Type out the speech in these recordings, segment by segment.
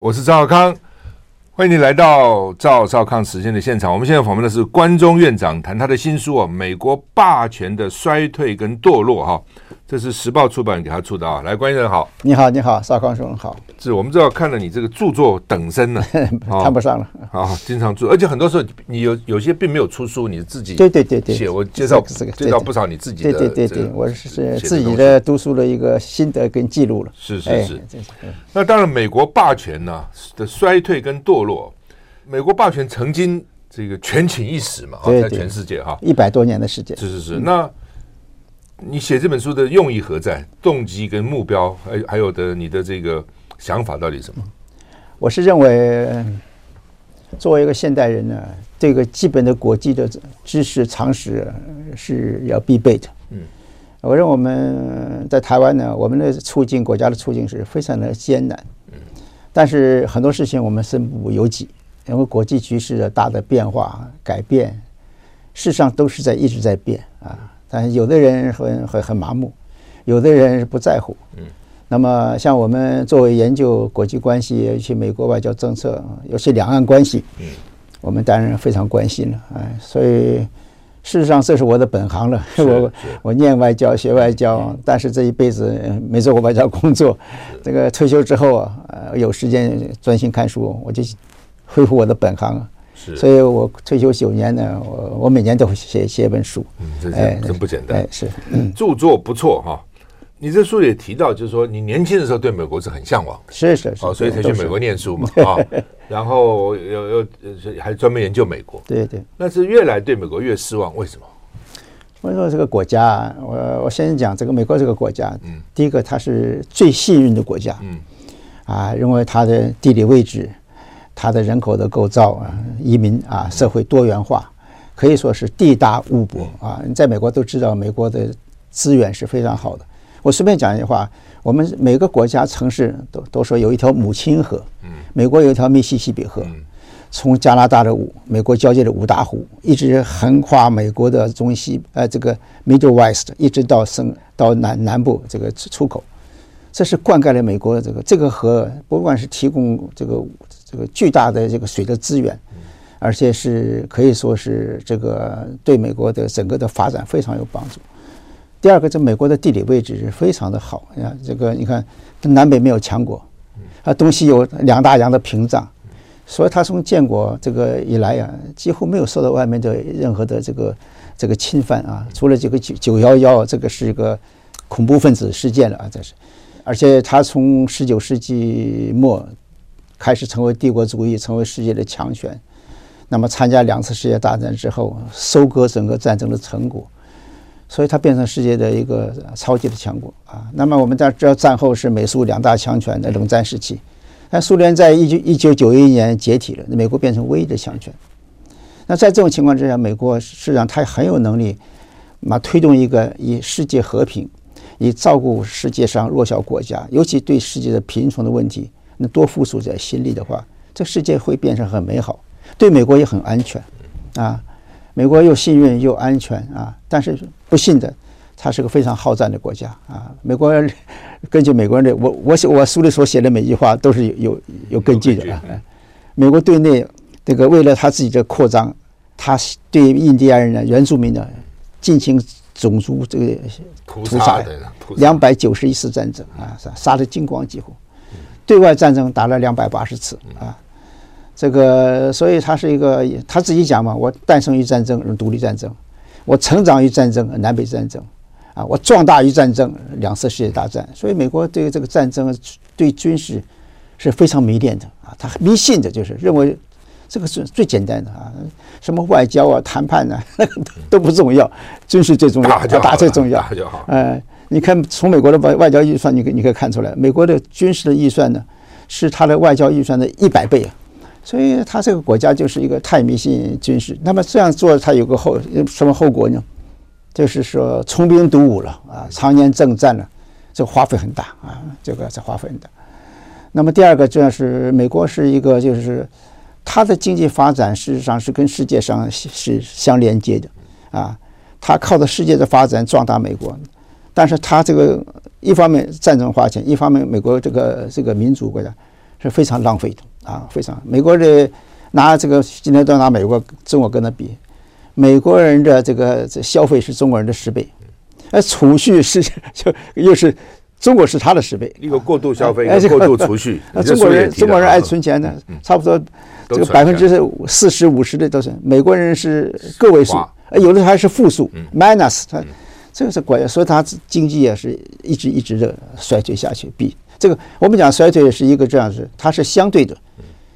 我是赵小康，欢迎你来到赵少康时间的现场。我们现在访问的是关中院长，谈他的新书啊，《美国霸权的衰退跟堕落》哈。这是时报出版给他出的啊，来，关先生好，你好，你好，少康兄好。是我们知道看了你这个著作等身了，谈 不上了 啊，经常做，而且很多时候你有有些并没有出书，你自己对对对对写，我介绍介绍不少你自己的，对对对对，我是自己的读书的一个心得跟记录了，是是是。那当然，美国霸权呢的衰退跟堕落，美国霸权曾经这个权倾一时嘛，在全世界哈，一百多年的时间，是是是，那。你写这本书的用意何在？动机跟目标，还还有的你的这个想法到底是什么？我是认为，作为一个现代人呢，这个基本的国际的知识常识是要必备的。嗯，我认为我们在台湾呢，我们的促进，国家的促进是非常的艰难。嗯，但是很多事情我们身不由己，因为国际局势的大的变化改变，事实上都是在一直在变啊。但有的人很很很麻木，有的人是不在乎。嗯，那么像我们作为研究国际关系，尤其美国外交政策，尤其两岸关系，嗯，我们当然非常关心了。哎，所以事实上这是我的本行了。我我念外交学外交，但是这一辈子没做过外交工作。这个退休之后啊，呃，有时间专心看书，我就恢复我的本行。所以我退休九年呢，我我每年都会写写一本书。嗯，这真真不简单。哎，是，嗯，著作不错哈。你这书也提到，就是说你年轻的时候对美国是很向往的。是是是。哦，所以才去美国念书嘛 啊。然后又又还专门研究美国。对对。那是越来对美国越失望，为什么？我说这个国家，我我先讲这个美国这个国家。嗯。第一个，它是最幸运的国家。嗯。啊，因为它的地理位置。它的人口的构造啊，移民啊，社会多元化，可以说是地大物博啊。你在美国都知道，美国的资源是非常好的。我随便讲一句话，我们每个国家城市都都说有一条母亲河，美国有一条密西西比河，从加拿大的五美国交界的五大湖，一直横跨美国的中西呃这个 Middle West，一直到深到南南部这个出口，这是灌溉了美国的这个这个河，不管是提供这个。这个巨大的这个水的资源，而且是可以说是这个对美国的整个的发展非常有帮助。第二个，这美国的地理位置是非常的好啊，这个你看南北没有强国，啊东西有两大洋的屏障，所以它从建国这个以来呀，几乎没有受到外面的任何的这个这个侵犯啊，除了这个九九幺幺这个是一个恐怖分子事件了啊，这是，而且它从十九世纪末。开始成为帝国主义，成为世界的强权。那么参加两次世界大战之后，收割整个战争的成果，所以它变成世界的一个超级的强国啊。那么我们在知道战后是美苏两大强权的冷战时期，但苏联在一九一九九一年解体了，美国变成唯一的强权。那在这种情况之下，美国实际上它很有能力，嘛推动一个以世界和平，以照顾世界上弱小国家，尤其对世界的贫穷的问题。那多付出点心力的话，这世界会变成很美好，对美国也很安全，啊，美国又幸运又安全啊。但是不幸的，它是个非常好战的国家啊。美国人根据美国人的，我我写我书里所写的每句话都是有有有根据的啊。美国对内这个为了他自己的扩张，他对印第安人呢、原住民呢进行种族这个屠杀，两百九十一次战争啊，杀杀得精光几乎。对外战争打了两百八十次啊，这个所以他是一个他自己讲嘛，我诞生于战争，独立战争；我成长于战争，南北战争；啊，我壮大于战争，两次世界大战。所以美国对这个战争对军事是非常迷恋的啊，他迷信的就是认为这个是最简单的啊，什么外交啊、谈判啊，那 个都不重要，军事最重要，打最重要，哎。你看，从美国的外外交预算，你可你可以看出来，美国的军事的预算呢，是他的外交预算的一百倍啊。所以他这个国家就是一个太迷信军事。那么这样做，他有个后什么后果呢？就是说穷兵黩武了啊，常年征战了，这花费很大啊，这个这花费很大。那么第二个就是美国是一个，就是它的经济发展事实上是跟世界上是相连接的啊，它靠着世界的发展壮大美国，但是它这个一方面战争花钱，一方面美国这个这个民主国家是非常浪费的啊，非常美国的拿这个今天都拿美国中国跟他比，美国人的这个这消费是中国人的十倍，而储蓄是就又是。中国是他的十倍，一个过度消费，一个过度储蓄。中国人中国人爱存钱的，差不多这个百分之四十五十的都是。美国人是个位数，有的还是负数，minus。他这个是国家，所以他经济也是一直一直的衰退下去。比这个我们讲衰退是一个这样子，它是相对的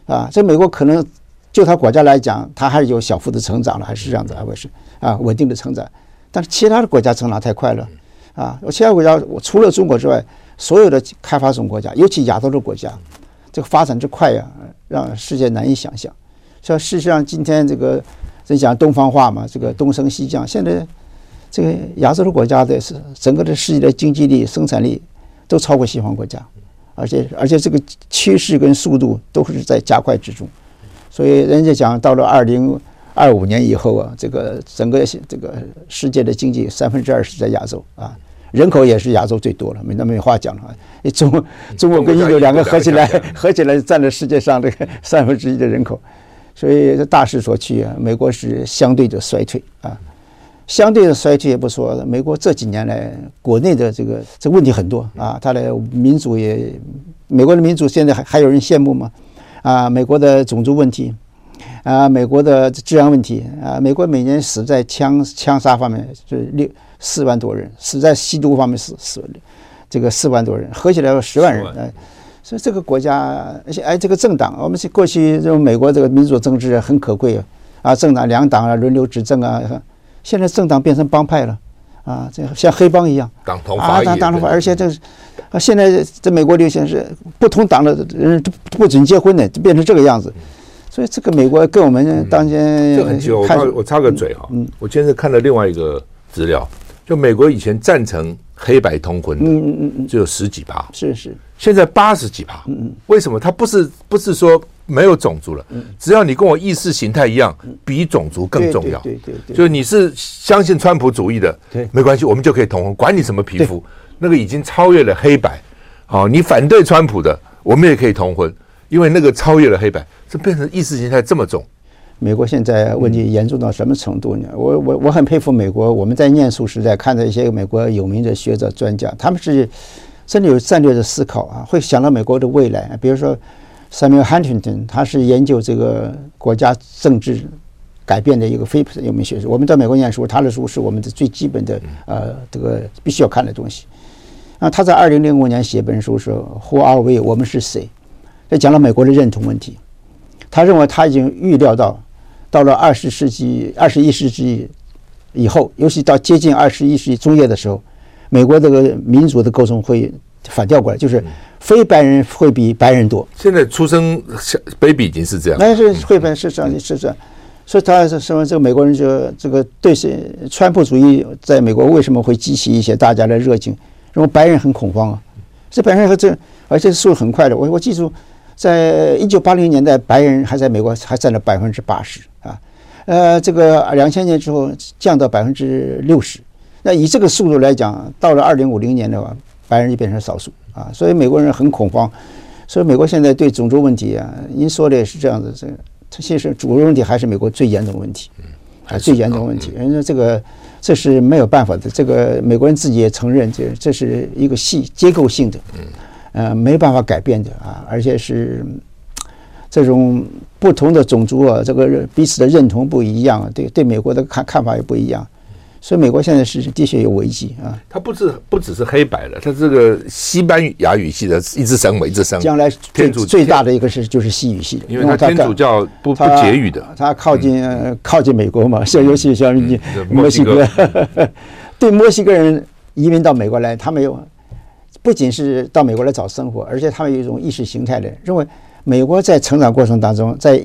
啊。这美国可能就它国家来讲，它还是有小幅的成长了，还是这样子，还会是啊稳定的成长。但是其他的国家成长太快了。啊，我其他国家，我除了中国之外，所有的开发中国家，尤其亚洲的国家，这个发展之快呀，让世界难以想象。像事实上，今天这个在讲东方化嘛，这个东升西降，现在这个亚洲的国家的是整个的世界的经济力、生产力都超过西方国家，而且而且这个趋势跟速度都是在加快之中。所以人家讲到了二零。二五年以后啊，这个整个这个世界的经济三分之二是在亚洲啊，人口也是亚洲最多了，没那没话讲了。中中国跟印度两个合起来，合起来占了世界上这个三分之一的人口，所以这大势所趋啊，美国是相对的衰退啊，相对的衰退也不说，美国这几年来国内的这个这个问题很多啊，它的民主也，美国的民主现在还还有人羡慕吗？啊，美国的种族问题。啊，美国的治安问题啊，美国每年死在枪枪杀方面是六四万多人，死在吸毒方面死死这个四万多人，合起来有十万人。哎，所以这个国家，而且哎，这个政党，我们是过去这种美国这个民主政治很可贵啊，政党两党啊轮流执政啊，现在政党变成帮派了啊，这像黑帮一样，党同啊，党党同伐，而且这啊，现在在美国流行是不同党的人都不准结婚的，就变成这个样子。所以这个美国跟我们当年，这很久。我插我插个嘴哈，嗯我今天是看了另外一个资料，就美国以前赞成黑白通婚的，嗯嗯嗯，只有十几趴，是是，现在八十几趴，嗯嗯，为什么？他不是不是说没有种族了，只要你跟我意识形态一样，比种族更重要，对对对，就是你是相信川普主义的，对，没关系，我们就可以通婚，管你什么皮肤，那个已经超越了黑白。好，你反对川普的，我们也可以通婚。因为那个超越了黑白，这变成意识形态这么重。美国现在问题严重到什么程度呢？我我我很佩服美国。我们在念书时代看到一些美国有名的学者专家，他们是真的有战略的思考啊，会想到美国的未来。比如说 Samuel Huntington，他是研究这个国家政治改变的一个非常有名学者。我们在美国念书，他的书是我们的最基本的呃这个必须要看的东西。那他在二零零五年写本书说 Who are we？我们是谁？这讲了美国的认同问题，他认为他已经预料到，到了二十世纪、二十一世纪以后，尤其到接近二十一世纪中叶的时候，美国这个民族的构成会反调过来，就是非白人会比白人多。现在出生小 baby 已经是这样，那是会本是这样，是这样。所以他是说，这个美国人就这个对是川普主义在美国为什么会激起一些大家的热情？因为白人很恐慌啊，这白人和这而且速度很快的。我我记住。在一九八零年代，白人还在美国还占了百分之八十啊，呃，这个两千年之后降到百分之六十。那以这个速度来讲，到了二零五零年的话，白人就变成少数啊。所以美国人很恐慌。所以美国现在对种族问题啊，您说的也是这样子。这个，它其实种族问题还是美国最严重的问题，啊最严重的问题。人家这个这是没有办法的。这个美国人自己也承认，这这是一个系结构性的。呃，没办法改变的啊，而且是这种不同的种族啊，这个彼此的认同不一样，对对美国的看看法也不一样，所以美国现在是的确有危机啊。它不是不只是黑白的，它这个西班牙语系的一直升，一直升。将来天主最大的一个是就是西语系的，因为它天主教不不结语的，它靠近靠近美国嘛，像尤其像你墨西哥，对墨西哥人移民到美国来，他没有。不仅是到美国来找生活，而且他们有一种意识形态的认为，美国在成长过程当中，在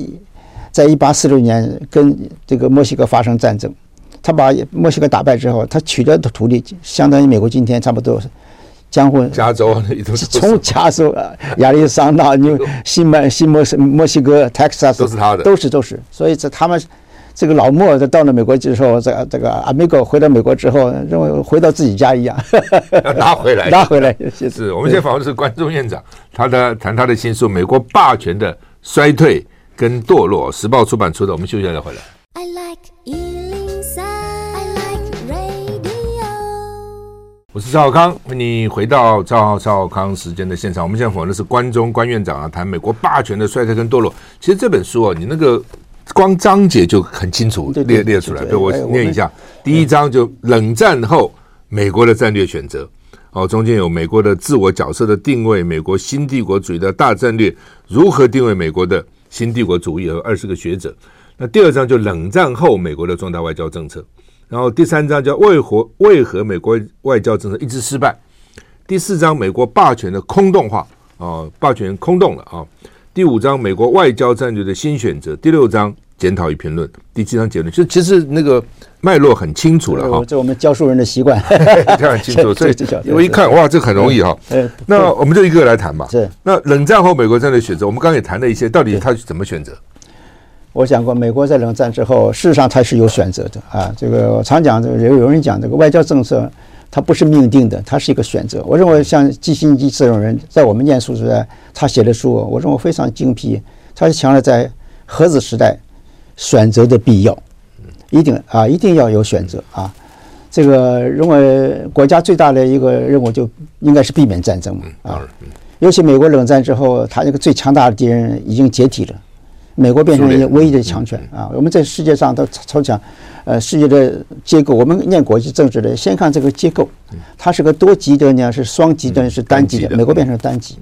在一八四六年跟这个墨西哥发生战争，他把墨西哥打败之后，他取得的土地相当于美国今天差不多。江户、加州，从加州、亚利桑那、纽西门、西墨西墨西哥、Texas 都是他的，都是都是。所以这他们这个老莫在到了美国之后，这个这个 Amigo 回到美国之后，认为回到自己家一样，要拿回来，拿回来。是我们现在访问的是关中院长，他的谈他的新书《美国霸权的衰退跟堕落》，时报出版出的。我们休息一下再回来。I like 我是赵少康，欢迎你回到赵少康时间的现场。我们现在访问的是关中关院长啊，谈美国霸权的衰退跟堕落。其实这本书啊，你那个光章节就很清楚列列出来。对，我念一下，第一章就冷战后美国的战略选择，哦，中间有美国的自我角色的定位，美国新帝国主义的大战略如何定位美国的新帝国主义和二十个学者。那第二章就冷战后美国的重大外交政策。然后第三章叫为何为何美国外交政策一直失败？第四章美国霸权的空洞化啊，霸权空洞了啊。第五章美国外交战略的新选择。第六章检讨与评论。第七章结论。就其实那个脉络很清楚了哈。这我们教书人的习惯，这很清楚。所以我一看哇，这很容易哈。那我们就一个个来谈吧。是。那冷战后美国战略选择，我们刚刚也谈了一些，到底他怎么选择？我讲过，美国在冷战之后，事实上它是有选择的啊。这个我常讲，这个有有人讲，这个外交政策它不是命定的，它是一个选择。我认为像季辛吉这种人，在我们念书时代，他写的书，我认为非常精辟。他是强调在核子时代选择的必要，一定啊，一定要有选择啊。这个认为国家最大的一个任务就应该是避免战争嘛啊。尤其美国冷战之后，他那个最强大的敌人已经解体了。美国变成一个唯一的强权啊！我们在世界上都超强，呃，世界的结构，我们念国际政治的，先看这个结构，它是个多极端呢，是双极端，是单极的。美国变成单极，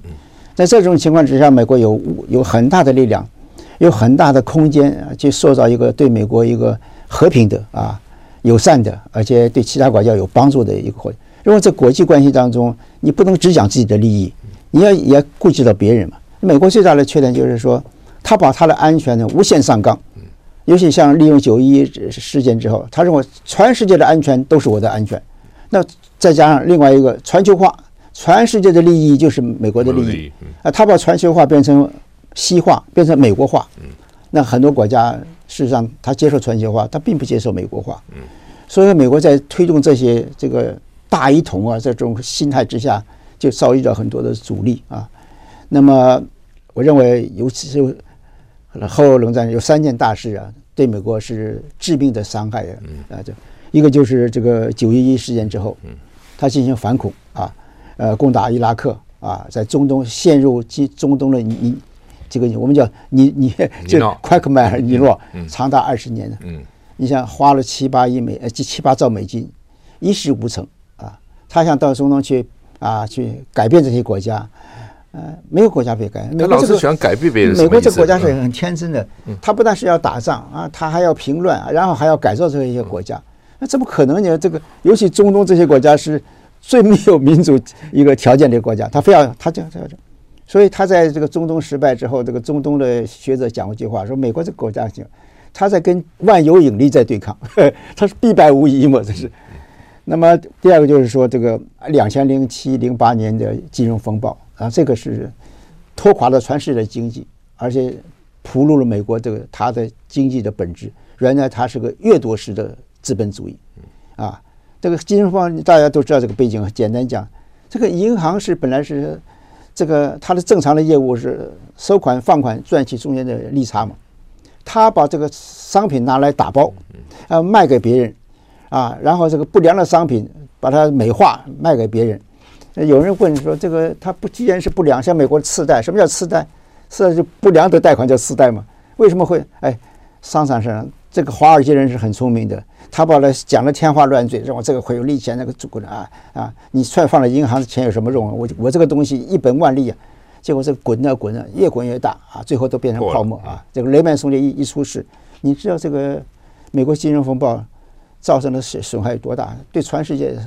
在这种情况之下，美国有有很大的力量，有很大的空间去塑造一个对美国一个和平的啊、友善的，而且对其他国家有帮助的一个环境。因为在国际关系当中，你不能只讲自己的利益，你要也顾及到别人嘛。美国最大的缺点就是说。他把他的安全呢无限上纲，尤其像利用九一事件之后，他认为全世界的安全都是我的安全。那再加上另外一个全球化，全世界的利益就是美国的利益啊。他把全球化变成西化，变成美国化。那很多国家事实上他接受全球化，他并不接受美国化。所以美国在推动这些这个大一统啊这种心态之下，就遭遇到很多的阻力啊。那么我认为，尤其是。后冷战有三件大事啊，对美国是致命的伤害啊！啊，这一个就是这个九一一事件之后，他进行反恐啊，呃，攻打伊拉克啊，在中东陷入中中东的泥，这个我们叫泥泥，就 Quagmire 尼洛，长达二十年。嗯，你想花了七八亿美呃七八兆美金，一事无成啊！他想到中东去啊，去改变这些国家。呃，没有国家被改。美国这个喜欢改变别人。美国这个国家是很天真的，他不但是要打仗啊，他还要平乱，然后还要改造这一些国家。那怎么可能呢？这个尤其中东这些国家是最没有民主一个条件的国家，他非要他这样这样。所以他在这个中东失败之后，这个中东的学者讲过一句话，说美国这个国家行，他在跟万有引力在对抗，他是必败无疑嘛，这是。那么第二个就是说，这个两千零七零八年的金融风暴。啊，这个是拖垮了全世界的经济，而且暴露了美国这个它的经济的本质。原来它是个掠夺式的资本主义。啊，这个金融方大家都知道这个背景。简单讲，这个银行是本来是这个它的正常的业务是收款放款赚取中间的利差嘛。他把这个商品拿来打包，啊，卖给别人，啊，然后这个不良的商品把它美化卖给别人。有人问说：“这个它不既然是不良，像美国的次贷，什么叫次贷？次贷就不良的贷款叫次贷嘛？为什么会？哎，商场上这个华尔街人是很聪明的，他把它讲的天花乱坠，让我这个会有利钱，那个足够的啊啊！你踹放了银行的钱有什么用？我我这个东西一本万利啊，结果这个滚啊滚啊，越滚越大啊，最后都变成泡沫啊！这个雷曼兄弟一一出事，你知道这个美国金融风暴造成的损损害有多大？对全世界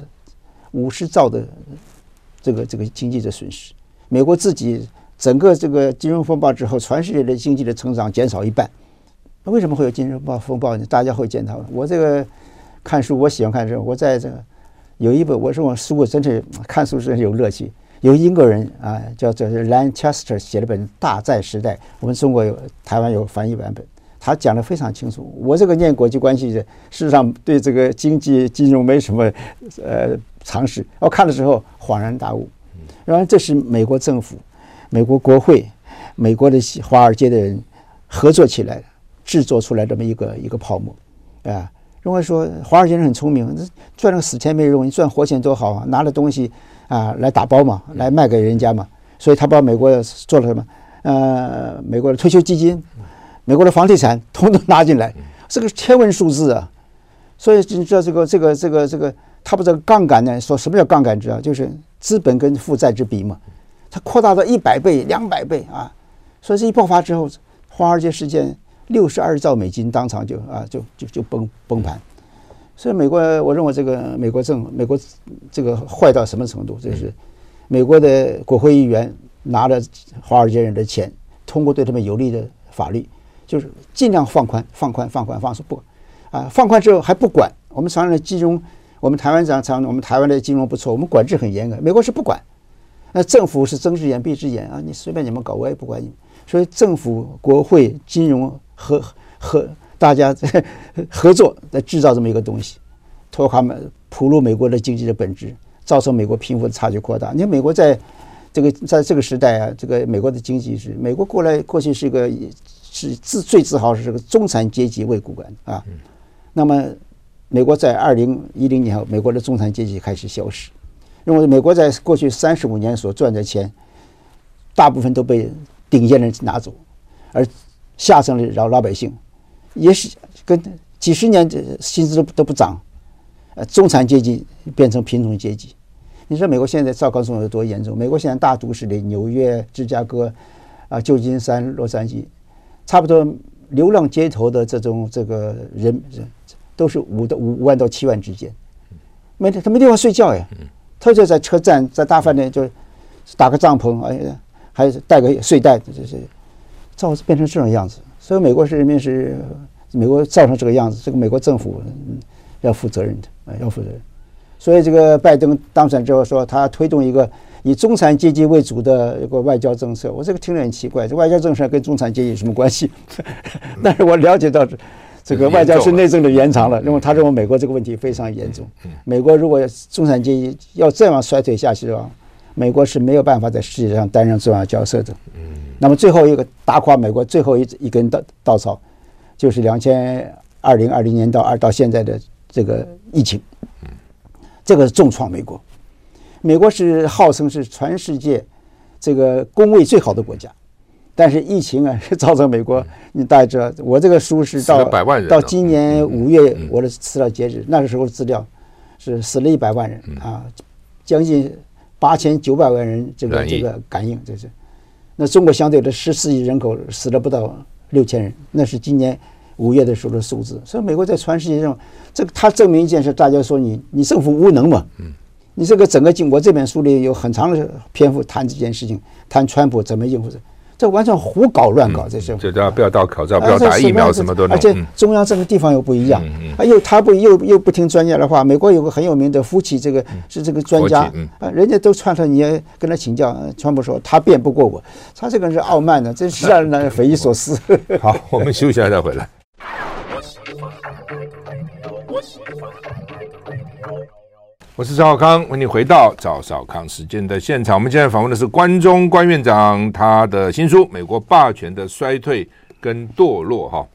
五十兆的。这个这个经济的损失。美国自己整个这个金融风暴之后，全世界的经济的成长减少一半。那为什么会有金融暴风暴呢？大家会见到。我这个看书，我喜欢看书。我在这个有一本，我说我书，我真是看书是有乐趣。有英国人啊，叫做 Lancaster 写了本《大债时代》，我们中国有，台湾有翻译版本。他讲得非常清楚。我这个念国际关系的，事实上对这个经济金融没什么呃常识。我看的时候恍然大悟，然后这是美国政府、美国国会、美国的华尔街的人合作起来制作出来这么一个一个泡沫啊。认为说华尔街人很聪明，赚个死钱没用，你赚活钱多好啊！拿了东西啊来打包嘛，来卖给人家嘛。所以他把美国做了什么？呃，美国的退休基金。美国的房地产统统拿进来，这个天文数字啊！所以你知道这个这个这个这个，他不这个杠杆呢？说什么叫杠杆？值啊就是资本跟负债之比嘛。它扩大到一百倍、两百倍啊！所以这一爆发之后，华尔街事件六十二兆美金当场就啊就就就崩崩盘。所以美国，我认为这个美国政美国这个坏到什么程度？就是美国的国会议员拿着华尔街人的钱，通过对他们有利的法律。就是尽量放宽，放宽，放宽，放松不，啊，放宽之后还不管。我们常常的金融，我们台湾常常，我们台湾的金融不错，我们管制很严格。美国是不管，那政府是睁只眼闭只眼啊，你随便你们搞，我也不管你。所以政府、国会、金融和和大家合作来制造这么一个东西，拖垮美铺路美国的经济的本质，造成美国贫富的差距扩大。你看美国在这个在这个时代啊，这个美国的经济是美国过来过去是一个。是自最自豪是这个中产阶级为骨干啊，那么美国在二零一零年后，美国的中产阶级开始消失，因为美国在过去三十五年所赚的钱，大部分都被顶尖人拿走，而下层的老老百姓也是跟几十年的薪资都都不涨，呃，中产阶级变成贫穷阶级。你说美国现在糟糕程度有多严重？美国现在大都市里，纽约、芝加哥啊、旧金山、洛杉矶。差不多流浪街头的这种这个人人都是五到五万到七万之间，没他没地方睡觉呀，他就在车站在大饭店就打个帐篷，哎，还带个睡袋，这这造变成这种样子。所以美国是人民是美国造成这个样子，这个美国政府要负责任的，哎，要负责任。所以这个拜登当选之后说，他推动一个。以中产阶级为主的一个外交政策，我这个听着很奇怪，这外交政策跟中产阶级有什么关系？但是我了解到这，这个外交是内政的延长了，因为他认为美国这个问题非常严重。美国如果中产阶级要这样衰退下去的话，美国是没有办法在世界上担任重要角色的。那么最后一个打垮美国最后一一根稻稻草，就是两千二零二零年到二到现在的这个疫情，这个是重创美国。美国是号称是全世界这个工位最好的国家，但是疫情啊，是造成美国，你大家知道，我这个书是到到今年五月我的资料截止，那个时候资料是死了一百万人啊，将近八千九百万人这个这个感应，这是。那中国相对的十四亿人口死了不到六千人，那是今年五月的时候的数字。所以美国在全世界上，这个它证明一件事，大家说你你政府无能嘛？你这个整个经，我这本书里有很长的篇幅谈这件事情，谈川普怎么应付这，这完全胡搞乱搞，这些。就叫不要戴口罩，不要打疫苗，什么都。而且中央这个地方又不一样，啊，又他不又又不听专家的话。美国有个很有名的夫妻，这个是这个专家，啊，人家都传说你也跟他请教，川普说他辩不过我，他这个人是傲慢的，真是让人匪夷所思。好，我们休息一下再回来。我是赵少康，欢迎你回到赵少康时间的现场。我们现在访问的是关中关院长，他的新书《美国霸权的衰退跟堕落》哈。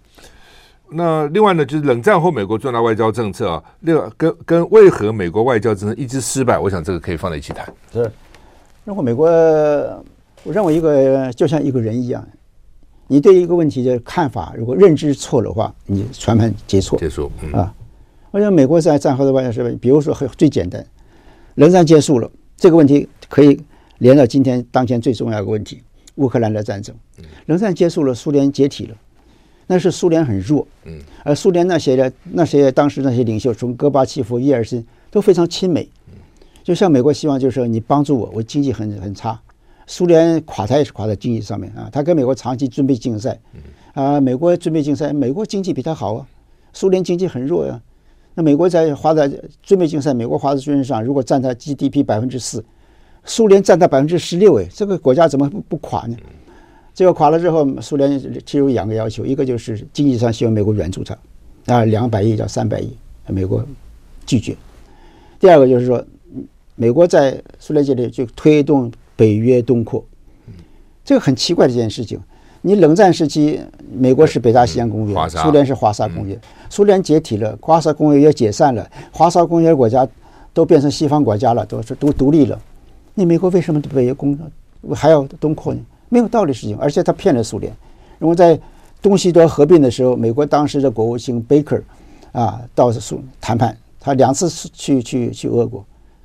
那另外呢，就是冷战后美国重大外交政策啊，另外跟跟为何美国外交政策一直失败，我想这个可以放在一起谈。是，如果美国，我认为一个就像一个人一样，你对一个问题的看法，如果认知错的话，你全盘皆错。结束、嗯、啊。我想美国在战后的外交是，比如说很最简单，冷战结束了，这个问题可以连到今天当前最重要的问题——乌克兰的战争。冷战结束了，苏联解体了，那是苏联很弱，嗯而苏联那些的那些当时那些领袖，从戈巴契夫、叶尔辛都非常亲美，就像美国希望就是说你帮助我，我经济很很差。苏联垮台也是垮在经济上面啊，他跟美国长期军备竞赛，啊，美国军备竞赛，美国经济比他好啊，苏联经济很弱呀、那美国在花在军备竞赛，美国花在军事上，如果占他 GDP 百分之四，苏联占到百分之十六，哎，这个国家怎么不不垮呢？结果垮了之后，苏联提出两个要求，一个就是经济上希望美国援助他，啊，两百亿到三百亿，美国拒绝。第二个就是说，美国在苏联这里就推动。北约东扩，这个很奇怪的一件事情。你冷战时期，美国是北大西洋公约，苏联是华沙公约。苏联解体了，华沙公约也解散了，华沙公约国家都变成西方国家了，都是都独立了。你美国为什么北约公还要东扩呢？没有道理事情。而且他骗了苏联。因为在东西德合并的时候，美国当时的国务卿 Baker 啊，到苏谈判，他两次去去去俄国，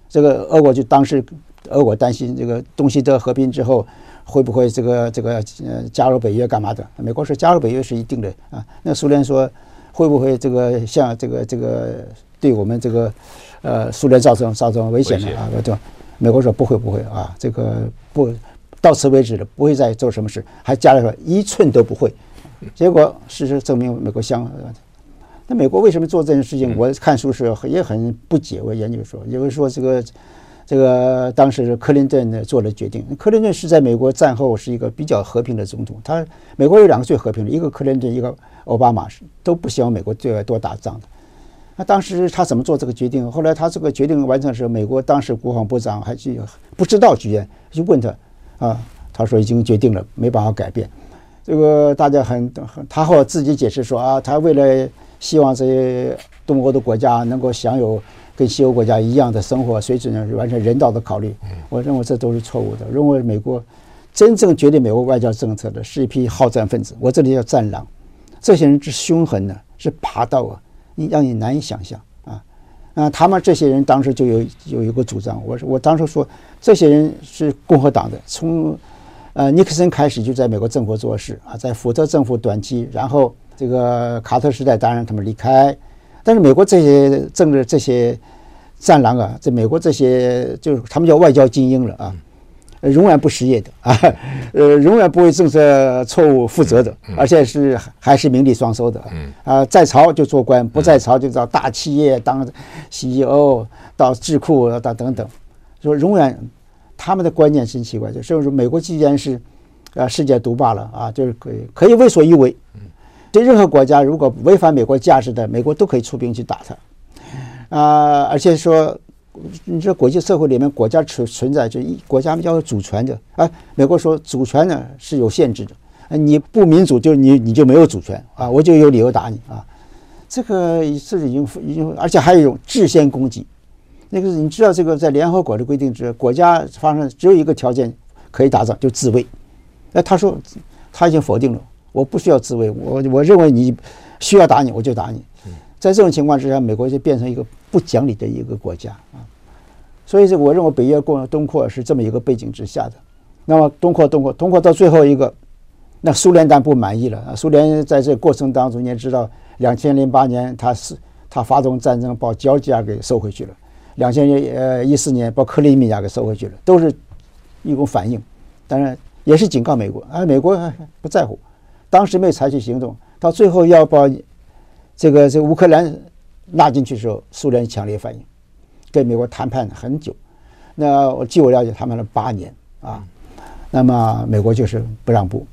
这个俄国就当时。俄国担心这个东西德合并之后会不会这个这个呃加入北约干嘛的？美国说加入北约是一定的啊。那苏联说会不会这个像这个这个对我们这个呃苏联造成造成危险呢？啊，对，美国说不会不会啊，这个不到此为止了，不会再做什么事，还加了说一寸都不会。结果事实证明美国相。那美国为什么做这件事情？我看书时也很不解。我研究说，因为说这个。这个当时是克林顿呢做了决定。克林顿是在美国战后是一个比较和平的总统。他美国有两个最和平的，一个克林顿，一个奥巴马，是都不希望美国对外多打仗的。那当时他怎么做这个决定？后来他这个决定完成的时候，美国当时国防部长还是不知道居然就问他啊，他说已经决定了，没办法改变。这个大家很很，他后来自己解释说啊，他为了希望这些东欧的国家能够享有。跟西欧国家一样的生活水准呢，完全人道的考虑。我认为这都是错误的。认为美国真正决定美国外交政策的是一批好战分子，我这里叫战狼。这些人之凶狠呢，是霸道啊，你让你难以想象啊啊！他们这些人当时就有有一个主张，我我当时说，这些人是共和党的，从呃尼克森开始就在美国政府做事啊，在福特政府短期，然后这个卡特时代，当然他们离开。但是美国这些政治这些战狼啊，在美国这些就是他们叫外交精英了啊，永远不失业的 啊，呃，永远不为政策错误负责的，而且是还是名利双收的啊，在朝就做官，不在朝就到大企业当 CEO，到智库到等等，说永远他们的观念真奇怪，就是说美国既然是啊世界独霸了啊，就是可以可以为所欲为。对任何国家，如果违反美国价值的，美国都可以出兵去打他，啊、而且说，你这国际社会里面，国家存存在就一国家要有主权的啊。美国说主权呢是有限制的，你不民主就你你就没有主权啊，我就有理由打你啊。这个是已经已经，而且还有一种制宪攻击，那个你知道这个在联合国的规定之，国家发生只有一个条件可以打仗，就自卫。哎，他说他已经否定了。我不需要自卫，我我认为你需要打你，我就打你。在这种情况之下，美国就变成一个不讲理的一个国家啊。所以，这我认为北约过东扩是这么一个背景之下的。那么，东扩、东扩、东扩到最后一个，那苏联当然不满意了啊。苏联在这个过程当中，你也知道，两千零八年他是他发动战争，把乔治亚给收回去了；两千呃一四年把克里米亚给收回去了，都是一种反应。当然也是警告美国啊，美国不在乎。当时没有采取行动，到最后要把这个这个乌克兰拉进去的时候，苏联强烈反应，跟美国谈判很久。那我据我了解，谈判了八年啊。那么美国就是不让步，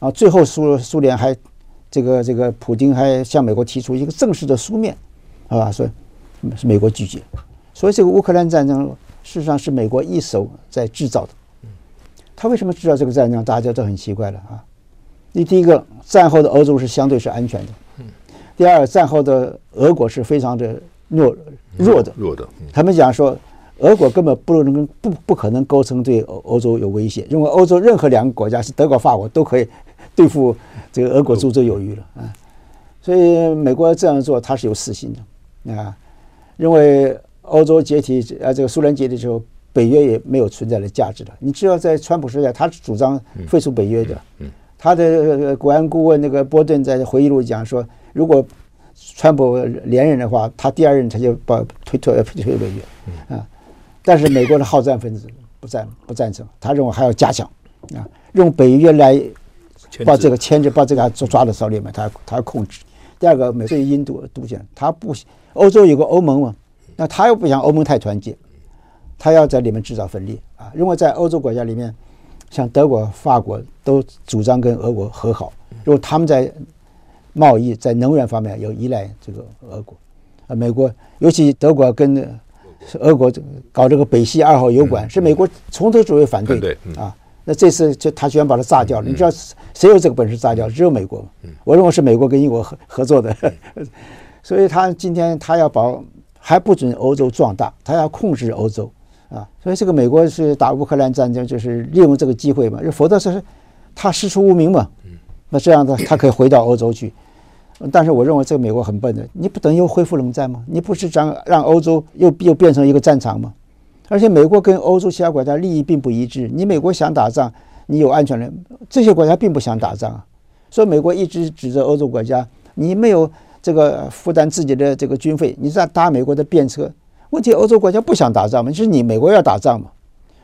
啊，最后苏苏联还这个这个普京还向美国提出一个正式的书面，好吧？说是美国拒绝。所以这个乌克兰战争事实上是美国一手在制造的。他为什么制造这个战争？大家都很奇怪了啊。你第一个，战后的欧洲是相对是安全的。第二，战后的俄国是非常的弱弱的。弱的。他们讲说，俄国根本不能不不可能构成对欧欧洲有威胁，因为欧洲任何两个国家是德国、法国都可以 对付这个俄国，绰绰有余了啊。所以美国这样做，他是有私心的啊，认为欧洲解体啊，这个苏联解体之后，北约也没有存在的价值了。你只要在川普时代，他主张废除北约的。嗯。他的国安顾问那个波顿在回忆录讲说，如果川普连任的话，他第二任他就把推推推北约啊。但是美国的好战分子不赞不赞成，他认为还要加强啊，用北约来把这个牵制，把这个抓抓到手里面，他他要控制。第二个，美对印度独选，他不欧洲有个欧盟嘛，那他又不想欧盟太团结，他要在里面制造分裂啊。因为在欧洲国家里面，像德国、法国都主张跟俄国和好，如果他们在贸易、在能源方面有依赖这个俄国，啊，美国尤其德国跟俄国搞这个北溪二号油管，是美国从头至尾反对啊。那这次就他居然把它炸掉了，你知道谁有这个本事炸掉？只有美国。我认为是美国跟英国合合作的，所以他今天他要把还不准欧洲壮大，他要控制欧洲啊。所以这个美国是打乌克兰战争，就是利用这个机会嘛，否则是他师出无名嘛。那这样子他可以回到欧洲去。但是我认为这个美国很笨的，你不等于又恢复冷战吗？你不是让让欧洲又又变成一个战场吗？而且美国跟欧洲其他国家利益并不一致。你美国想打仗，你有安全人，这些国家并不想打仗啊。所以美国一直指责欧洲国家，你没有这个负担自己的这个军费，你在搭美国的便车。问题欧洲国家不想打仗嘛，就是你美国要打仗嘛。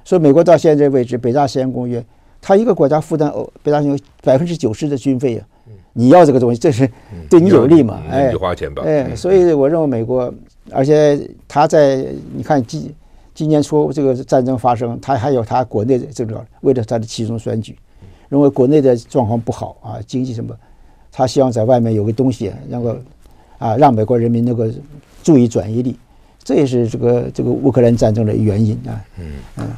所以美国到现在为止，北大西洋公约，他一个国家负担欧北大西洋百分之九十的军费啊。你要这个东西，这是对你有利嘛？哎，花钱吧。哎，所以我认为美国，而且他在你看今。今年初这个战争发生，他还有他国内的这个，为了他的其中选举，认为国内的状况不好啊，经济什么，他希望在外面有个东西，能够啊让美国人民能够注意转移力，这也是这个这个乌克兰战争的原因啊。嗯嗯。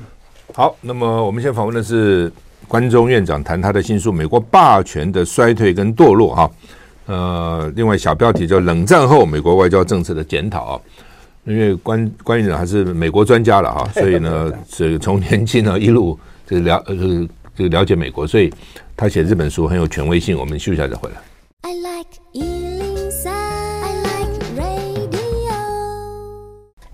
好，那么我们现在访问的是关中院长，谈他的新书《美国霸权的衰退跟堕落》哈。呃，另外小标题叫《冷战后美国外交政策的检讨》啊。因为关关院长还是美国专家了哈，所以呢，这个从年轻呢一路这个了呃这个了解美国，所以他写这本书很有权威性。我们休息一下再回来。I like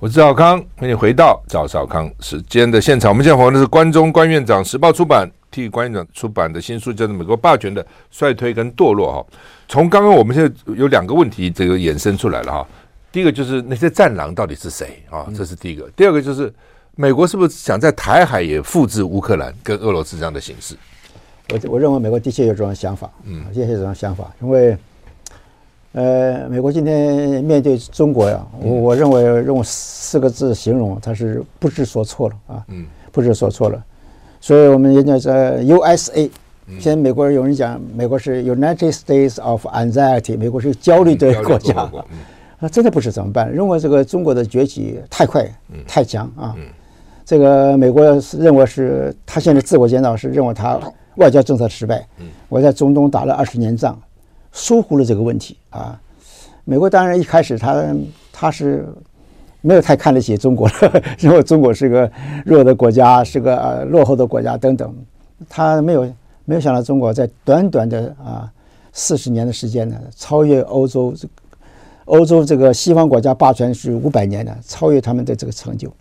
我是赵少康，欢迎回到赵少康时间的现场。我们现在访问的是关中关院长，时报出版替关院长出版的新书，叫做《美国霸权的衰退跟堕落》哈。从刚刚我们现在有两个问题，这个衍生出来了哈。第一个就是那些战狼到底是谁啊？这是第一个。第二个就是美国是不是想在台海也复制乌克兰跟俄罗斯这样的形式？我我认为美国的确有这种想法，嗯，的确有这种想法。因为呃，美国今天面对中国呀，我我认为用四个字形容，它是不知所措了啊，嗯，不知所措了。所以我们人家在 USA，现在美国人有人讲，美国是 United States of Anxiety，美国是焦虑的国家。啊真的不知怎么办？认为这个中国的崛起太快、太强啊！这个美国认为是他现在自我检讨是认为他外交政策失败。我在中东打了二十年仗，疏忽了这个问题啊！美国当然一开始他他是没有太看得起中国的，认为中国是个弱的国家，是个呃落后的国家等等。他没有没有想到中国在短短的啊四十年的时间呢，超越欧洲这。欧洲这个西方国家霸权是五百年的，超越他们的这个成就。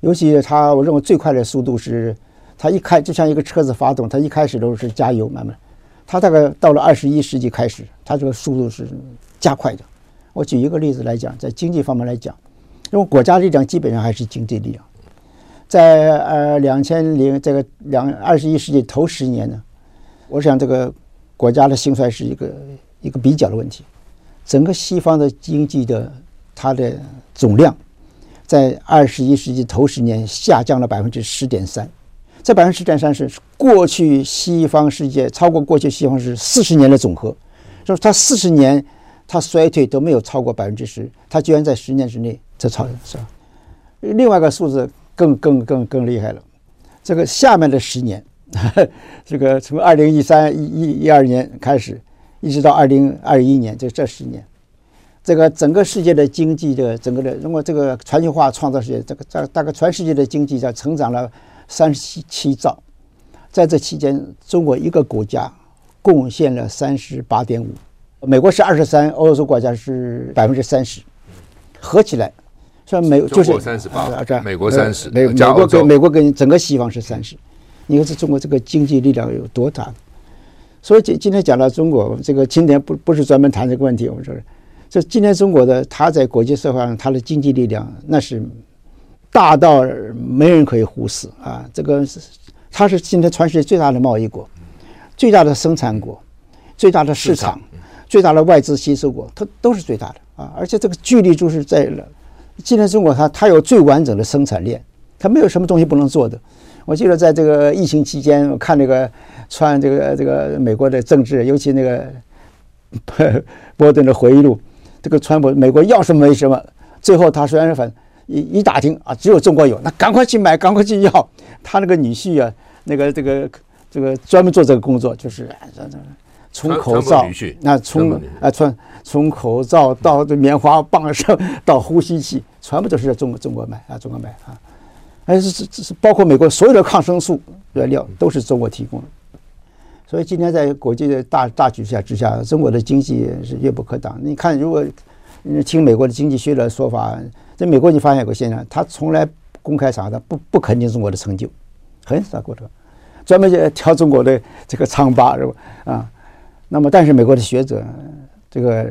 尤其他，我认为最快的速度是，他一开就像一个车子发动，他一开始都是加油慢慢，他大概到了二十一世纪开始，他这个速度是加快的。我举一个例子来讲，在经济方面来讲，因为国家力量基本上还是经济力量，在呃两千零这个两二十一世纪头十年呢，我想这个国家的兴衰是一个一个比较的问题。整个西方的经济的它的总量，在二十一世纪头十年下降了百分之十点三，这百分之十点三十过去西方世界超过过去西方是四十年的总和，就是它四十年它衰退都没有超过百分之十，它居然在十年之内这超是吧？另外一个数字更更更更厉害了，这个下面的十年，这个从二零一三一一一二年开始。一直到二零二一年，就这十年，这个整个世界的经济的整个的，如果这个全球化创造世界，这个大大概全世界的经济在成长了三十七兆，在这期间，中国一个国家贡献了三十八点五，美国是二十三，欧洲国家是百分之三十，合起来，算美就是三十八，美国三十，美美国跟美国跟整个西方是三十，你看这中国这个经济力量有多大？所以今今天讲到中国，这个今天不不是专门谈这个问题，我们说，这今天中国的它在国际社会上它的经济力量那是大到没人可以忽视啊！这个是它是今天全世界最大的贸易国，最大的生产国，最大的市场，最大的外资吸收国，它都是最大的啊！而且这个距离就是在了。今天中国它它有最完整的生产链，它没有什么东西不能做的。我记得在这个疫情期间，我看那个川这个这个美国的政治，尤其那个 波顿的回忆录，这个川普美国要什么没什么，最后他虽然反一一打听啊，只有中国有，那赶快去买，赶快去要。他那个女婿啊，那个这个这个专门做这个工作，就是从口罩，那从啊从从口罩到这棉花棒上 到呼吸器，全部都是在中国中国买啊，中国买啊。还是是是包括美国所有的抗生素原料都是中国提供的，所以今天在国际的大大局下之下，中国的经济是越不可挡。你看，如果听美国的经济学者说法，在美国你发现有个现象，他从来公开场合不不肯定中国的成就，很少过的，专门就挑中国的这个疮疤是吧？啊，那么但是美国的学者这个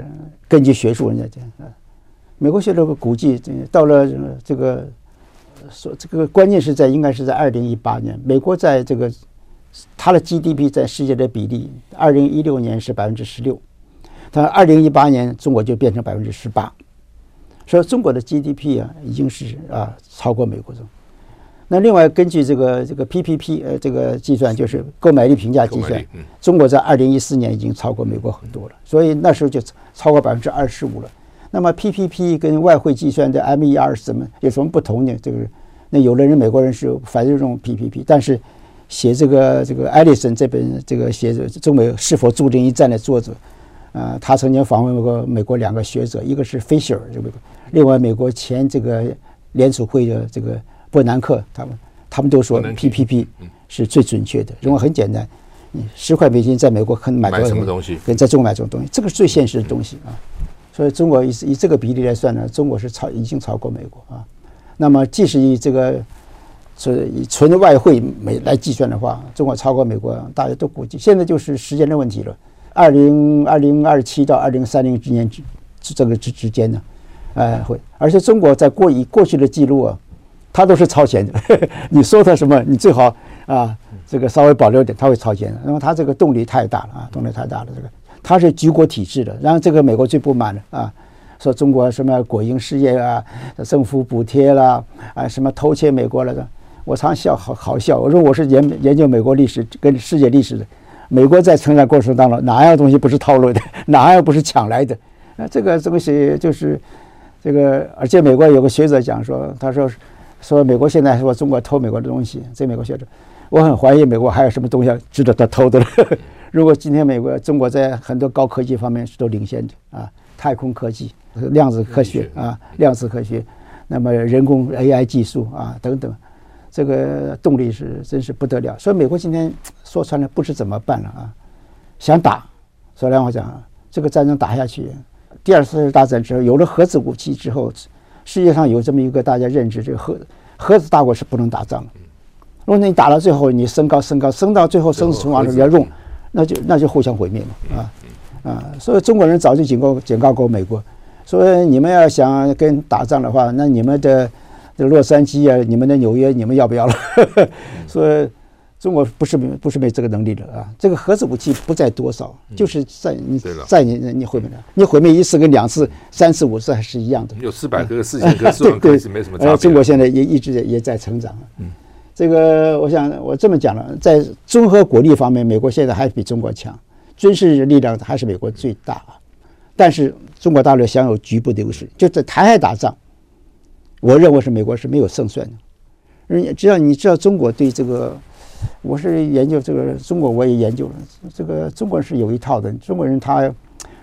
根据学术人家讲，美国学者估计到了这个。说这个关键是在应该是在二零一八年，美国在这个它的 GDP 在世界的比例，二零一六年是百分之十六，它二零一八年中国就变成百分之十八，所以中国的 GDP 啊已经是啊超过美国的。那另外根据这个这个 PPP 呃这个计算，就是购买力评价计算，中国在二零一四年已经超过美国很多了，所以那时候就超过百分之二十五了。那么 PPP 跟外汇计算的 MER 是怎么有什么不同呢？这个那有的人美国人是反对这种 PPP，但是写这个这个艾利森这本这个写中美是否注定一战的作者，啊、呃，他曾经访问过美国两个学者，一个是 Fisher 这个，另外美国前这个联储会的这个伯南克，他们他们都说 PPP 是最准确的，因为很简单，你十块美金在美国可能买多少什么东西，跟在中国买这种东西，这个是最现实的东西啊。所以中国以以这个比例来算呢，中国是超已经超过美国啊。那么即使以这个是以纯外汇美来计算的话，中国超过美国，大家都估计现在就是时间的问题了。二零二零二七到二零三零之间之这个之之间呢，哎会，而且中国在过以过去的记录啊，他都是超前的。你说他什么，你最好啊这个稍微保留点，他会超前的，因为他这个动力太大了啊，动力太大了这个。他是举国体制的，然后这个美国最不满的啊，说中国什么国营事业啊，政府补贴啦，啊什么偷窃美国了的，我常笑，好好笑。我说我是研研究美国历史跟世界历史的，美国在成长过程当中哪样东西不是套路的，哪样不是抢来的？啊，这个东西就是这个，而且美国有个学者讲说，他说说美国现在说中国偷美国的东西，这美国学者，我很怀疑美国还有什么东西值得他偷的了。如果今天美国、中国在很多高科技方面是都领先的啊，太空科技、量子科学啊、量子科学，那么人工 AI 技术啊等等，这个动力是真是不得了。所以美国今天说穿了不知怎么办了啊，想打。所以让我讲，这个战争打下去，第二次世界大战之后有了核子武器之后，世界上有这么一个大家认知：这个核核子大国是不能打仗的。如果你打到最后，你升高升高升到最后生死存亡的时候要用。那就那就互相毁灭嘛，啊啊！所以中国人早就警告警告过美国，说你们要想跟打仗的话，那你们的这洛杉矶啊，你们的纽约，你们要不要了？说中国不是没不是没这个能力的啊！这个核子武器不在多少，就是在你在你你毁灭了，你毁灭一次跟两次、三次、五次还是一样的。有四百颗、四千颗、四万颗是没什么差别。中国现在也一直也在成长。嗯。这个，我想我这么讲了，在综合国力方面，美国现在还比中国强，军事力量还是美国最大啊。但是中国大陆享有局部的优势，就在台海打仗，我认为是美国是没有胜算的。人家只要你知道中国对这个，我是研究这个中国，我也研究了这个中国是有一套的。中国人他，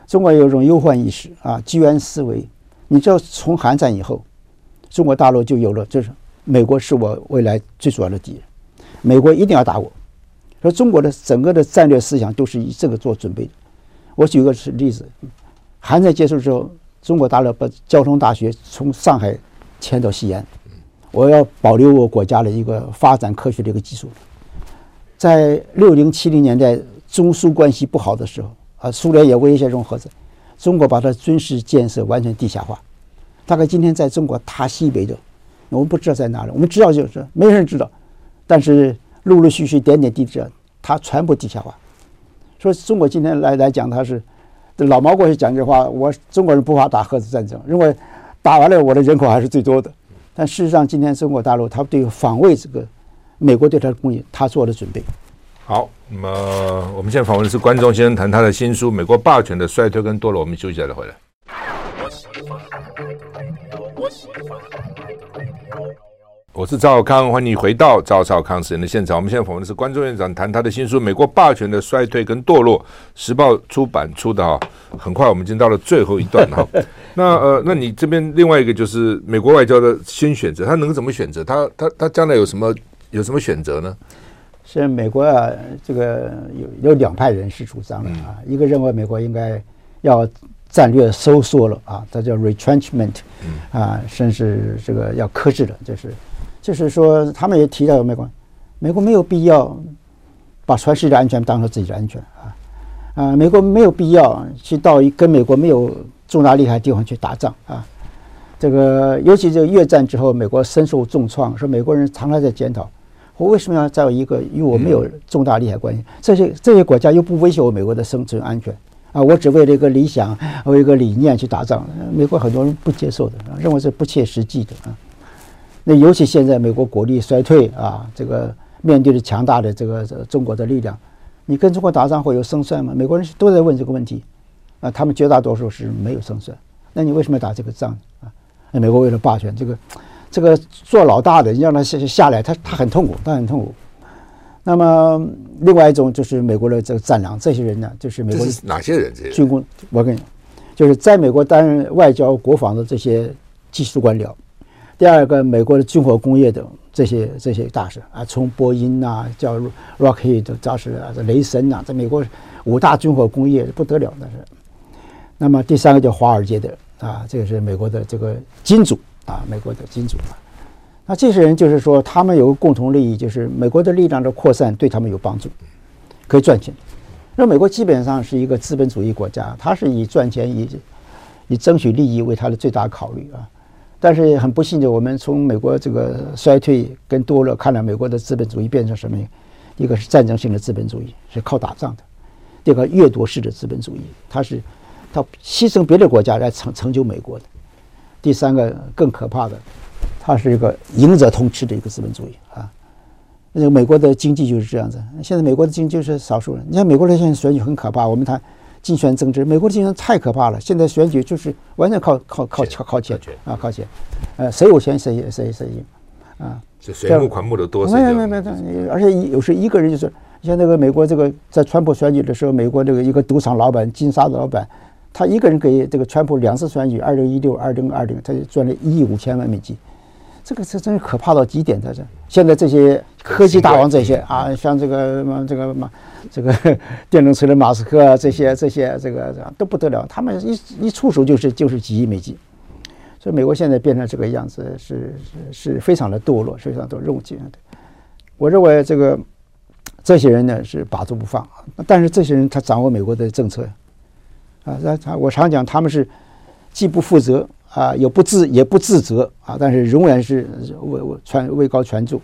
中国有一种忧患意识啊，居安思危。你知道从韩战以后，中国大陆就有了就是。美国是我未来最主要的敌人，美国一定要打我。说中国的整个的战略思想都是以这个做准备的。我举个例子，韩战结束之后，中国大陆把交通大学从上海迁到西安，我要保留我国家的一个发展科学的一个基础。在六零七零年代中苏关系不好的时候，啊，苏联也威胁用核子，中国把它军事建设完全地下化。大概今天在中国大西北的。我们不知道在哪里，我们知道就是没人知道，但是陆陆续续点点滴滴，它全部地下化。说中国今天来来讲，他是老毛过去讲句话，我中国人不怕打核子战争，认为打完了我的人口还是最多的。但事实上，今天中国大陆他对防卫这个美国对他的供应，他做了准备。好，那么我们现在访问的是关中先生，谈他的新书《美国霸权的衰退跟堕落》。我们休息一下再回来。我是赵少康，欢迎你回到赵少康时人的现场。我们现在访问的是关中院长，谈他的新书《美国霸权的衰退跟堕落》，时报出版出的哈。很快，我们已经到了最后一段哈。那呃，那你这边另外一个就是美国外交的新选择，他能怎么选择？他他他将来有什么有什么选择呢？是美国啊，这个有有两派人士主张的啊，一个认为美国应该要战略收缩了啊，这叫 retrenchment，啊，甚至这个要克制了，就是。就是说，他们也提到美国，美国没有必要把全世界的安全当成自己的安全啊，啊，美国没有必要去到一跟美国没有重大利害的地方去打仗啊。这个，尤其这个越战之后，美国深受重创，说美国人常常在检讨，我为什么要在一个与我没有重大利害关系？这些这些国家又不威胁我美国的生存安全啊？我只为了一个理想，为一个理念去打仗，美国很多人不接受的，认为是不切实际的啊。那尤其现在美国国力衰退啊，这个面对着强大的这个中国的力量，你跟中国打仗会有胜算吗？美国人都在问这个问题，啊，他们绝大多数是没有胜算。那你为什么要打这个仗啊？那美国为了霸权，这个这个做老大的，你让他下下来，他他很痛苦，他很痛苦。那么另外一种就是美国的这个战狼，这些人呢，就是美国是哪些人？这些军工，我跟你，就是在美国担任外交、国防的这些技术官僚。第二个，美国的军火工业的这些这些大事啊，从波音呐，叫 Rockheed，造是啊，这雷神呐，在美国五大军火工业不得了，那是。那么第三个叫华尔街的啊，这个是美国的这个金主啊，美国的金主啊。那这些人就是说，他们有个共同利益，就是美国的力量的扩散对他们有帮助，可以赚钱。那美国基本上是一个资本主义国家，它是以赚钱、以以争取利益为它的最大考虑啊。但是很不幸的，我们从美国这个衰退跟堕落看来，美国的资本主义变成什么？一个是战争性的资本主义，是靠打仗的；第二个掠夺式的资本主义，它是它牺牲别的国家来成成就美国的；第三个更可怕的，它是一个赢者通吃的一个资本主义啊。那个美国的经济就是这样子。现在美国的经济是少数人，你看美国的现在选举很可怕，我们谈。竞选政治，美国的竞选太可怕了。现在选举就是完全靠靠靠靠靠钱啊，靠钱。呃，谁有钱谁谁谁赢啊？就水木款木的多。没有没有没有，而且有时一个人就是像那个美国这个在川普选举的时候，美国这个一个赌场老板金沙的老板，他一个人给这个川普两次选举，二零一六、二零二零，他就赚了一亿五千万美金。这个是真是可怕到极点，在这。现在这些科技大王这些啊，像这个什么，这个嘛，这个电动车的马斯克啊，这些这些这个都不得了，他们一一出手就是就是几亿美金。所以美国现在变成这个样子，是是是非常的堕落，非常的肉紧的。我认为这个这些人呢是把住不放，但是这些人他掌握美国的政策啊，他他我常讲他们是既不负责。啊，也不自也不自责啊，但是仍然是位位权位高权重，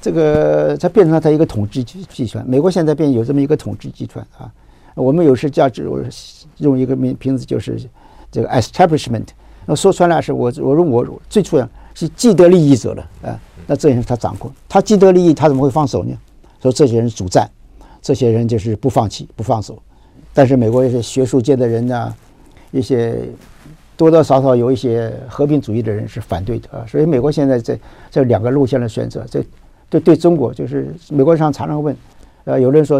这个它变成了它一个统治集团。美国现在变有这么一个统治集团啊。我们有时价值我用一个名名字就是这个 establishment。那说穿了是我我用我最初是既得利益者了啊。那这些人他掌控，他既得利益，他怎么会放手呢？说这些人主战，这些人就是不放弃不放手。但是美国一些学术界的人呢，一些。多多少少有一些和平主义的人是反对的啊，所以美国现在这这两个路线的选择，这对对中国就是美国上常常问，呃，有人说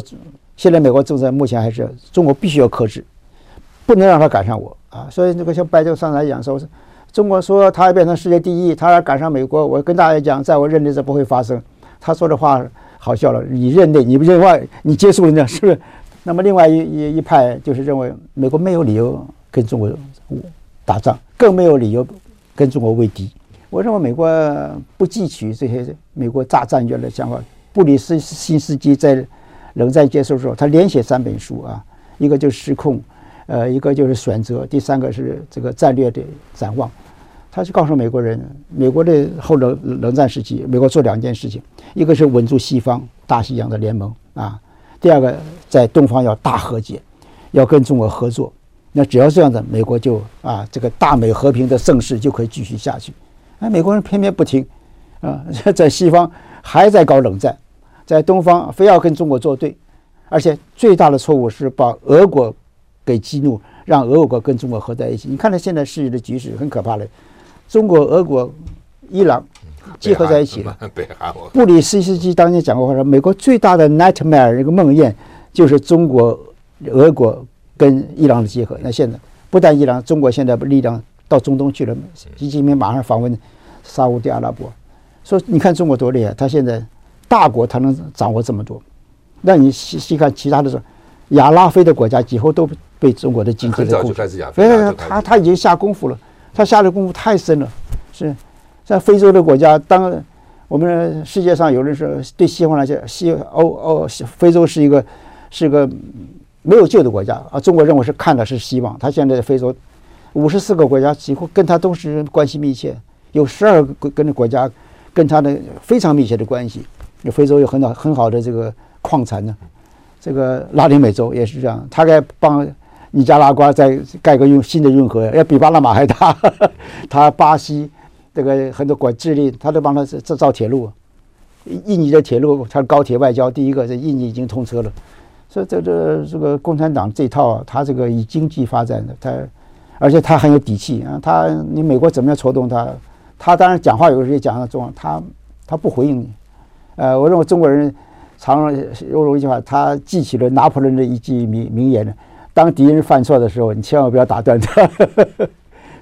现在美国政策目前还是中国必须要克制，不能让他赶上我啊，所以那个像拜登上来讲说，中国说他要变成世界第一，他要赶上美国，我跟大家讲，在我认为这不会发生。他说的话好笑了，你认内，你不认外，你接受人家是不是？那么另外一一一派就是认为美国没有理由跟中国。打仗更没有理由跟中国为敌。我认为美国不汲取这些美国大战略的想法。布里斯新斯基在冷战结束的时候，他连写三本书啊，一个就是失控，呃，一个就是选择，第三个是这个战略的展望。他就告诉美国人，美国的后冷冷战时期，美国做两件事情，一个是稳住西方大西洋的联盟啊，第二个在东方要大和解，要跟中国合作。那只要这样子，美国就啊，这个大美和平的盛世就可以继续下去。哎，美国人偏偏不听啊，在西方还在搞冷战，在东方非要跟中国作对，而且最大的错误是把俄国给激怒，让俄国跟中国合在一起。你看，他现在世界的局势很可怕的。中国、俄国、伊朗 结合在一起了。北韩，布里斯基当年讲过话说，美国最大的 nightmare 一个梦魇就是中国、俄国跟伊朗的结合。那现在不但伊朗，中国现在力量到中东去了，习近平马上访问沙乌地阿拉伯，说你看中国多厉害，他现在大国他能掌握这么多。那你细细看其他的说，亚拉非的国家几乎都被中国的经济很早就开始亚非，他他已经下功夫了。他下的功夫太深了，是在非洲的国家。当我们世界上有人说对西方来讲，西欧欧非洲是一个是一个没有救的国家啊，中国认为是看的是希望。他现在非洲五十四个国家几乎跟他都是关系密切，有十二个跟的国家跟他的非常密切的关系。非洲有很好很好的这个矿产呢，这个拉丁美洲也是这样，他该帮。尼加拉瓜在盖个运新的运河，要比巴拿马还大。他巴西这个很多国智利，他都帮他制造铁路。印尼的铁路，他高铁外交第一个，在印尼已经通车了。所以这这这个共产党这套，他这个以经济发展的，他而且他很有底气啊。他你美国怎么样戳动他？他当然讲话有时候也讲得重，他他不回应你。呃，我认为中国人常用用一句话，他记起了拿破仑的一句名名言呢。当敌人犯错的时候，你千万不要打断他。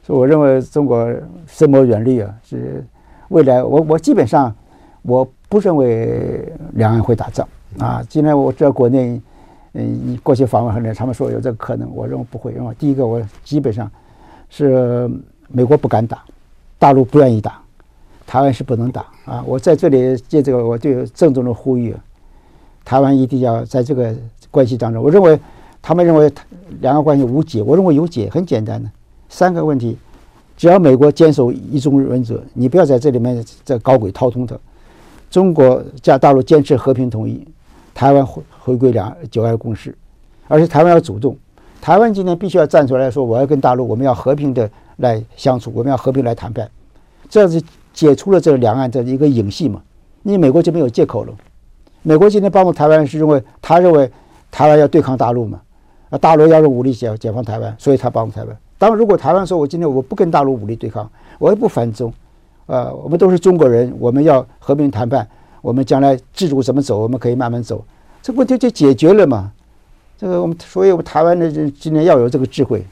所以我认为中国深谋远虑啊，是未来我我基本上我不认为两岸会打仗啊。今天我知道国内嗯，过去访问很多，他们说有这个可能，我认为不会。因为第一个，我基本上是美国不敢打，大陆不愿意打，台湾是不能打啊。我在这里借这个，我就郑重的呼吁，台湾一定要在这个关系当中，我认为。他们认为两岸关系无解，我认为有解，很简单的三个问题，只要美国坚守一中原则，你不要在这里面再搞鬼套通的。中国加大陆坚持和平统一，台湾回回归两九二共识，而且台湾要主动，台湾今天必须要站出来说，我要跟大陆，我们要和平的来相处，我们要和平来谈判，这样子解除了这两岸的一个影戏嘛，你美国就没有借口了。美国今天帮助台湾是认为他认为台湾要对抗大陆嘛。啊，大陆要用武力解解放台湾，所以他帮助台湾。当然，如果台湾说我今天我不跟大陆武力对抗，我也不反中，呃，我们都是中国人，我们要和平谈判，我们将来制度怎么走，我们可以慢慢走，这问题就解决了嘛。这个我们，所以我们台湾的人今天要有这个智慧。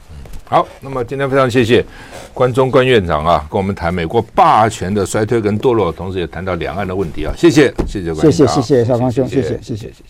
好，那么今天非常谢谢关中关院长啊，跟我们谈美国霸权的衰退跟堕落，同时也谈到两岸的问题啊，谢谢，谢谢关，谢谢谢谢少康兄，谢谢谢谢谢谢。